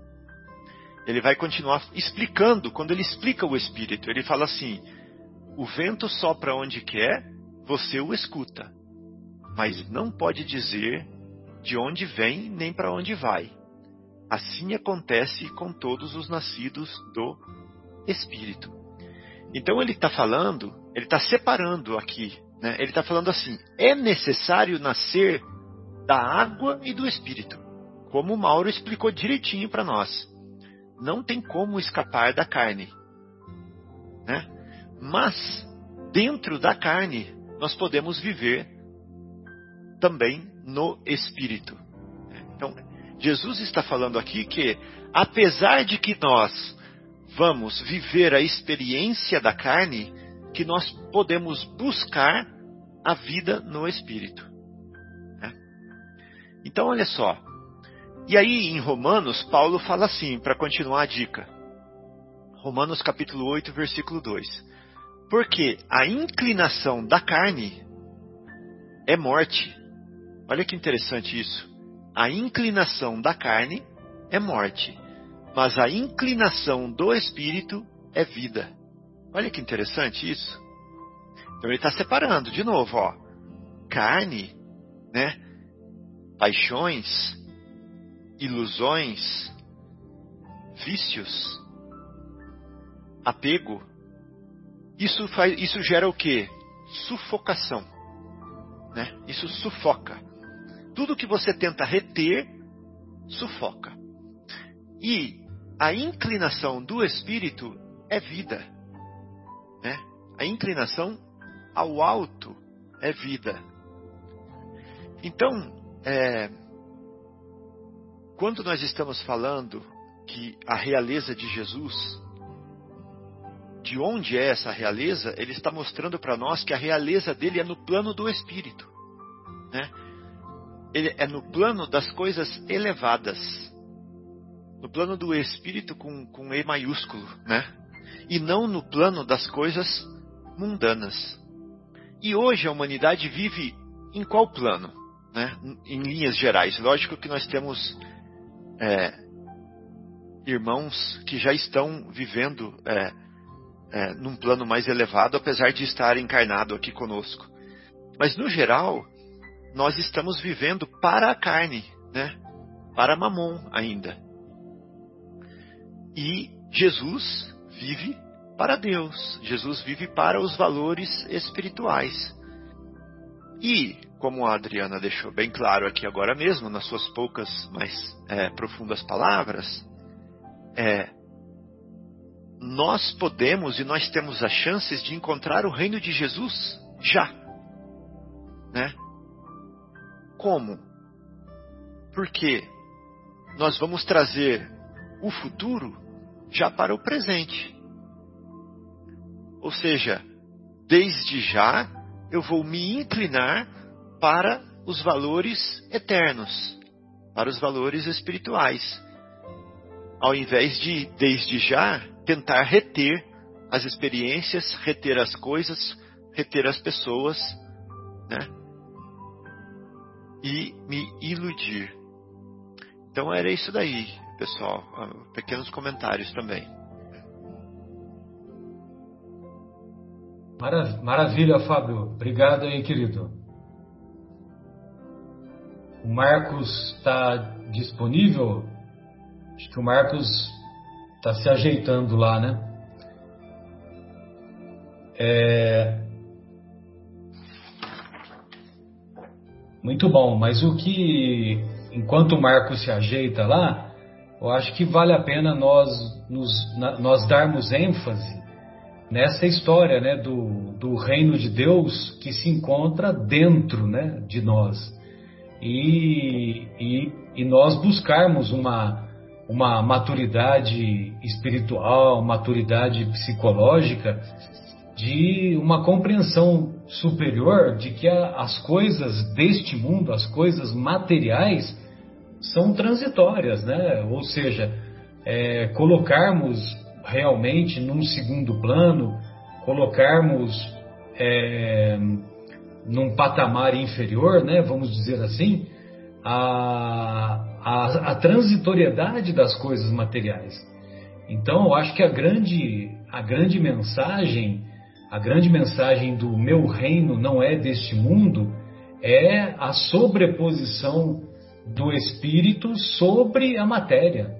ele vai continuar explicando, quando ele explica o espírito, ele fala assim: o vento sopra onde quer, você o escuta, mas não pode dizer de onde vem nem para onde vai. Assim acontece com todos os nascidos do espírito. Então ele está falando, ele está separando aqui, né? ele está falando assim: é necessário nascer da água e do espírito, como o Mauro explicou direitinho para nós não tem como escapar da carne. Né? Mas, dentro da carne, nós podemos viver também no espírito. Então, Jesus está falando aqui que, apesar de que nós vamos viver a experiência da carne, que nós podemos buscar a vida no espírito. Né? Então, olha só, e aí, em Romanos, Paulo fala assim, para continuar a dica. Romanos capítulo 8, versículo 2. Porque a inclinação da carne é morte. Olha que interessante isso. A inclinação da carne é morte, mas a inclinação do espírito é vida. Olha que interessante isso. Então ele está separando de novo, ó, carne, né, paixões, ilusões, vícios, apego. Isso faz, isso gera o quê? Sufocação, né? Isso sufoca. Tudo que você tenta reter sufoca. E a inclinação do espírito é vida. Né? A inclinação ao alto é vida. Então, é, quando nós estamos falando que a realeza de Jesus, de onde é essa realeza, ele está mostrando para nós que a realeza dele é no plano do espírito. Né? Ele é no plano das coisas elevadas. No plano do espírito com, com E maiúsculo, né? E não no plano das coisas mundanas. E hoje a humanidade vive em qual plano? Né? Em linhas gerais. Lógico que nós temos é, irmãos que já estão vivendo é, é, num plano mais elevado, apesar de estar encarnado aqui conosco. Mas no geral, nós estamos vivendo para a carne, né? Para Mamon ainda. E Jesus vive para Deus. Jesus vive para os valores espirituais. E, como a Adriana deixou bem claro aqui agora mesmo, nas suas poucas, mas é, profundas palavras, é, nós podemos e nós temos as chances de encontrar o reino de Jesus já. Né? Como? Porque nós vamos trazer o futuro já para o presente. Ou seja, desde já eu vou me inclinar para os valores eternos, para os valores espirituais, ao invés de, desde já, tentar reter as experiências, reter as coisas, reter as pessoas, né? E me iludir. Então era isso daí, pessoal. Ah, pequenos comentários também. Maravilha, Fábio. Obrigado aí, querido. O Marcos está disponível? Acho que o Marcos está se ajeitando lá, né? É... Muito bom, mas o que, enquanto o Marcos se ajeita lá, eu acho que vale a pena nós, nos, nós darmos ênfase nessa história né, do, do reino de Deus que se encontra dentro né, de nós. E, e, e nós buscarmos uma, uma maturidade espiritual, maturidade psicológica, de uma compreensão superior de que as coisas deste mundo, as coisas materiais, são transitórias, né? Ou seja, é, colocarmos realmente num segundo plano, colocarmos é, num patamar inferior, né? Vamos dizer assim, a, a, a transitoriedade das coisas materiais. Então, eu acho que a grande, a grande mensagem, a grande mensagem do meu reino não é deste mundo, é a sobreposição do espírito sobre a matéria.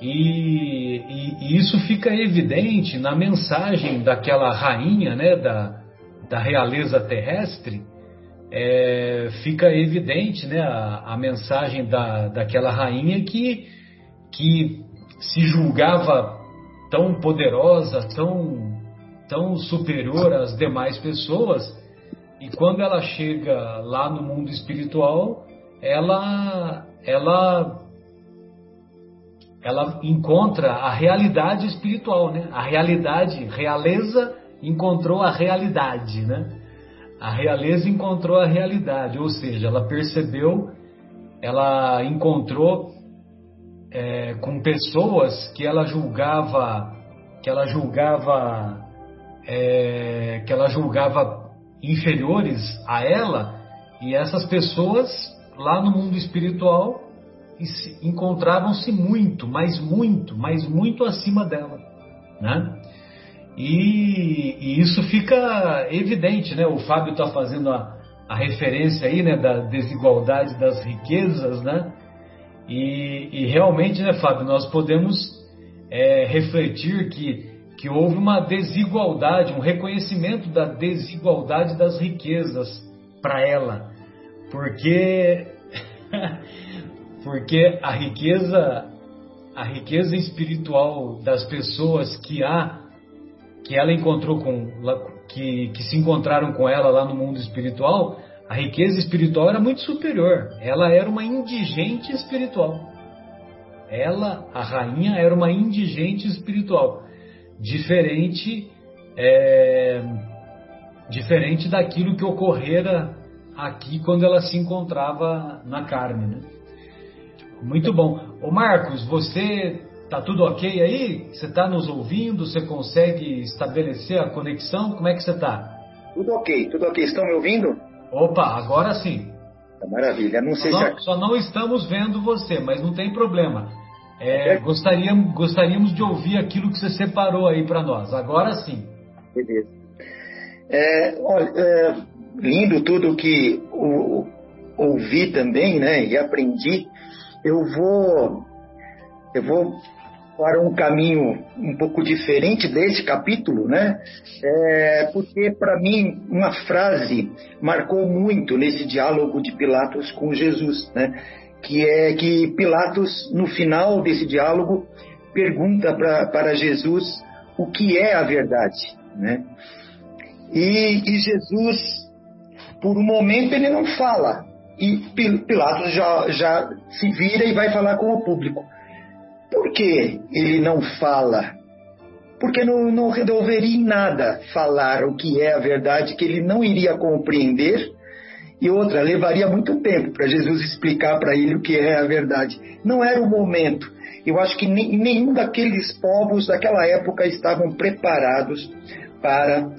E, e, e, isso fica evidente na mensagem daquela rainha, né, da, da realeza terrestre, é, fica evidente né, a, a, mensagem da, daquela rainha que, que se julgava tão poderosa, tão, tão superior às demais pessoas, e quando ela chega lá no mundo espiritual, ela, ela, ela encontra a realidade espiritual, né? A realidade, realeza encontrou a realidade, né? A realeza encontrou a realidade, ou seja, ela percebeu, ela encontrou é, com pessoas que ela julgava, que ela julgava, é, que ela julgava inferiores a ela, e essas pessoas lá no mundo espiritual encontravam-se muito, mas muito, mas muito acima dela, né? E, e isso fica evidente, né? O Fábio está fazendo a, a, referência aí, né, da desigualdade das riquezas, né? E, e realmente, né, Fábio, nós podemos é, refletir que, que houve uma desigualdade, um reconhecimento da desigualdade das riquezas para ela, porque porque a riqueza a riqueza espiritual das pessoas que há que ela encontrou com que, que se encontraram com ela lá no mundo espiritual, a riqueza espiritual era muito superior. Ela era uma indigente espiritual. Ela, a rainha, era uma indigente espiritual, diferente é, diferente daquilo que ocorrera aqui quando ela se encontrava na carne. Né? Muito bom. Ô Marcos, você Tá tudo ok aí? Você está nos ouvindo? Você consegue estabelecer a conexão? Como é que você está? Tudo ok, tudo ok. Estão me ouvindo? Opa, agora sim. Tá maravilha. Não sei só se não, só não estamos vendo você, mas não tem problema. É, é. gostaríamos, gostaríamos de ouvir aquilo que você separou aí para nós. Agora sim. Beleza. É, olha, é, lindo tudo que o, ouvi também, né? E aprendi. Eu vou, eu vou para um caminho um pouco diferente desse capítulo, né? É, porque para mim uma frase marcou muito nesse diálogo de Pilatos com Jesus, né? Que é que Pilatos no final desse diálogo pergunta para Jesus o que é a verdade, né? E, e Jesus, por um momento, ele não fala. E Pilatos já, já se vira e vai falar com o público. Por que ele não fala? Porque não, não resolveria em nada falar o que é a verdade, que ele não iria compreender. E outra, levaria muito tempo para Jesus explicar para ele o que é a verdade. Não era o momento. Eu acho que nenhum daqueles povos daquela época estavam preparados para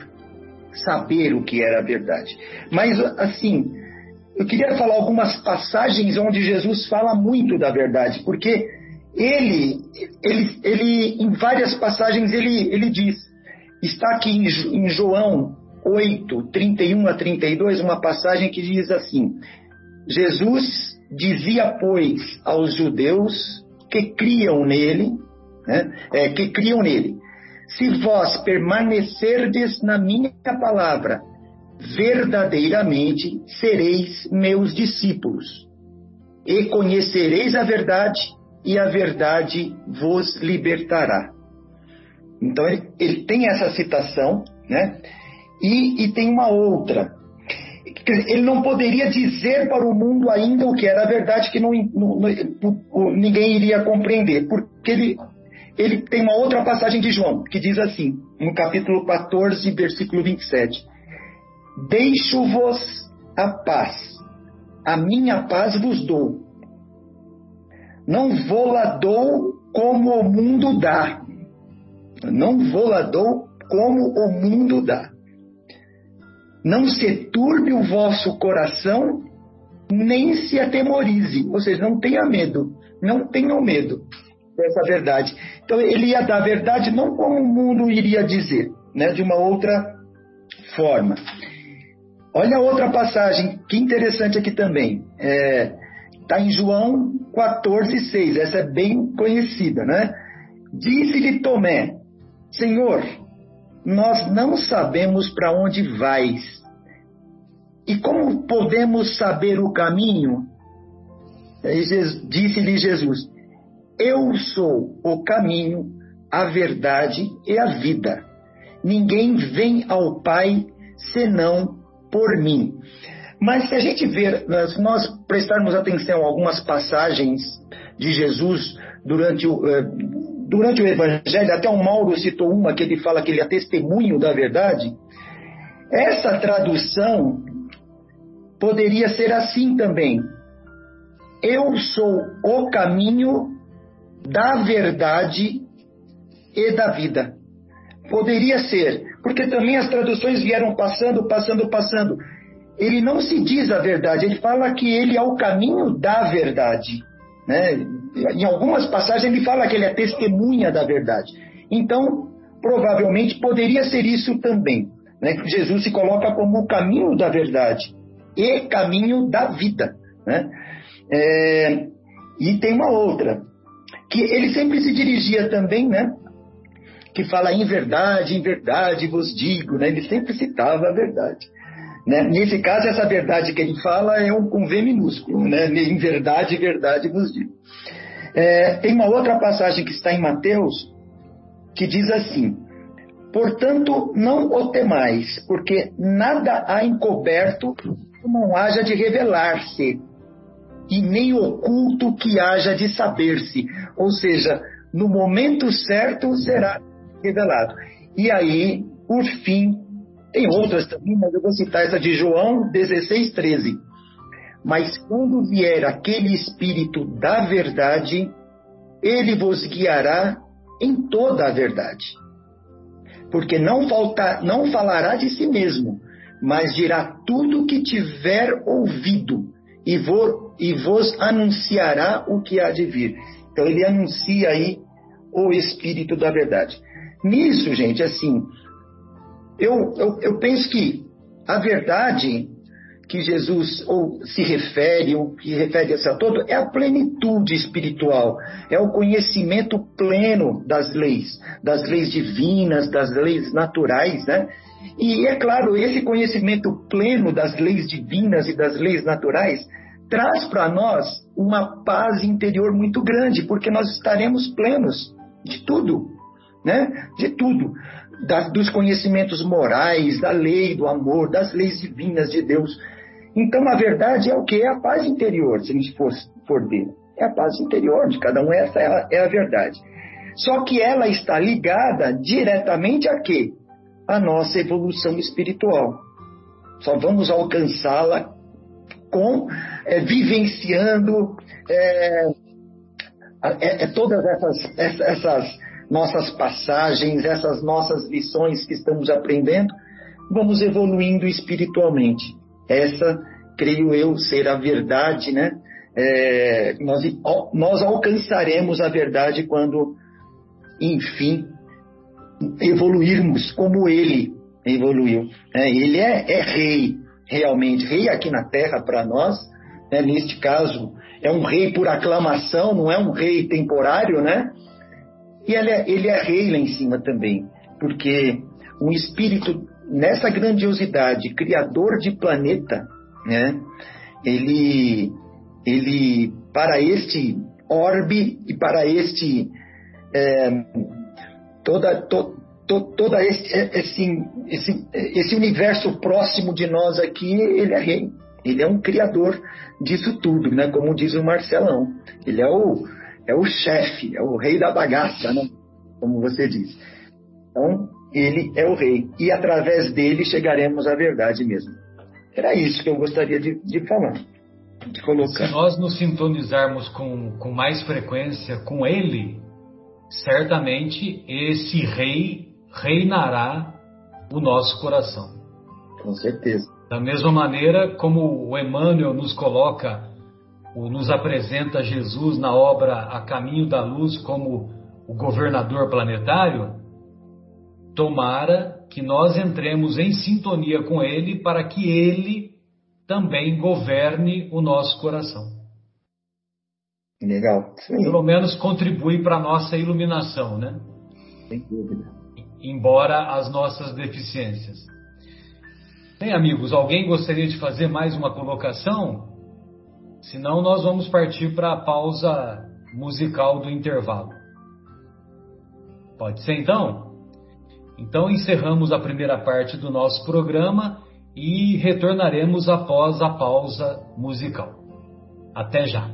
saber o que era a verdade. Mas, assim, eu queria falar algumas passagens onde Jesus fala muito da verdade, porque ele, ele, ele em várias passagens, ele, ele diz, está aqui em, em João 8, 31 a 32, uma passagem que diz assim: Jesus dizia, pois, aos judeus que criam nele, né, é, que criam nele, se vós permanecerdes na minha palavra, verdadeiramente sereis meus discípulos, e conhecereis a verdade, e a verdade vos libertará. Então ele, ele tem essa citação, né? E, e tem uma outra. Ele não poderia dizer para o mundo ainda o que era a verdade, que não, não, não, ninguém iria compreender, porque ele, ele tem uma outra passagem de João, que diz assim, no capítulo 14, versículo 27. Deixo-vos a paz, a minha paz vos dou, não voladou como o mundo dá. Não voladou como o mundo dá. Não se turbe o vosso coração, nem se atemorize. Ou seja, não tenha medo. Não tenham medo dessa verdade. Então, ele ia dar a verdade não como o mundo iria dizer, né, de uma outra forma. Olha outra passagem, que interessante aqui também. É, Está em João 14, 6. Essa é bem conhecida, né? Disse-lhe Tomé: Senhor, nós não sabemos para onde vais. E como podemos saber o caminho? Disse-lhe Jesus: Eu sou o caminho, a verdade e a vida. Ninguém vem ao Pai senão por mim. Mas se a gente ver, se nós prestarmos atenção a algumas passagens de Jesus durante o, eh, durante o Evangelho, até o Mauro citou uma que ele fala que ele é testemunho da verdade. Essa tradução poderia ser assim também. Eu sou o caminho da verdade e da vida. Poderia ser, porque também as traduções vieram passando, passando, passando ele não se diz a verdade, ele fala que ele é o caminho da verdade. Né? Em algumas passagens ele fala que ele é testemunha da verdade. Então, provavelmente poderia ser isso também. Né? Que Jesus se coloca como o caminho da verdade e caminho da vida. Né? É, e tem uma outra, que ele sempre se dirigia também, né? Que fala em verdade, em verdade vos digo, né? Ele sempre citava a verdade. Né? Nesse caso, essa verdade que ele fala é um com V minúsculo, né? Em verdade, verdade vos digo. É, tem uma outra passagem que está em Mateus que diz assim: Portanto, não o temais, porque nada há encoberto que não haja de revelar-se, e nem oculto que haja de saber-se. Ou seja, no momento certo será revelado. E aí, por fim, tem outras também, mas eu vou citar essa de João 16, 13. Mas quando vier aquele Espírito da verdade, ele vos guiará em toda a verdade. Porque não, falta, não falará de si mesmo, mas dirá tudo o que tiver ouvido e, vo, e vos anunciará o que há de vir. Então ele anuncia aí o Espírito da verdade. Nisso, gente, assim, eu, eu, eu penso que a verdade que Jesus ou se refere, ou que refere a todo, é a plenitude espiritual, é o conhecimento pleno das leis, das leis divinas, das leis naturais, né? E é claro, esse conhecimento pleno das leis divinas e das leis naturais traz para nós uma paz interior muito grande, porque nós estaremos plenos de tudo, né? De tudo da, dos conhecimentos morais, da lei, do amor, das leis divinas de Deus. Então, a verdade é o que? É a paz interior, se a gente for, for ver. É a paz interior de cada um, essa é a, é a verdade. Só que ela está ligada diretamente a quê? A nossa evolução espiritual. Só vamos alcançá-la com é, vivenciando é, é, é todas essas, essas nossas passagens, essas nossas lições que estamos aprendendo, vamos evoluindo espiritualmente. Essa, creio eu, ser a verdade, né? É, nós, nós alcançaremos a verdade quando, enfim, evoluirmos como ele evoluiu. É, ele é, é, rei, realmente, rei aqui na terra para nós, né? neste caso, é um rei por aclamação, não é um rei temporário, né? E ele é, ele é rei lá em cima também, porque um espírito nessa grandiosidade, criador de planeta, né? Ele, ele para este orbe e para este é, toda to, to, toda esse, esse, esse, esse universo próximo de nós aqui, ele é rei. Ele é um criador disso tudo, né? Como diz o Marcelão. Ele é o é o chefe, é o rei da bagaça, né? como você diz. Então, ele é o rei. E através dele chegaremos à verdade mesmo. Era isso que eu gostaria de, de falar, de colocar. Se nós nos sintonizarmos com, com mais frequência com ele, certamente esse rei reinará o nosso coração. Com certeza. Da mesma maneira como o Emmanuel nos coloca nos apresenta Jesus na obra A Caminho da Luz como o governador planetário, tomara que nós entremos em sintonia com ele para que ele também governe o nosso coração. Legal. Sim. Pelo menos contribui para a nossa iluminação, né? Sem dúvida. Embora as nossas deficiências. Bem, amigos, alguém gostaria de fazer mais uma colocação? Senão, nós vamos partir para a pausa musical do intervalo. Pode ser então? Então, encerramos a primeira parte do nosso programa e retornaremos após a pausa musical. Até já!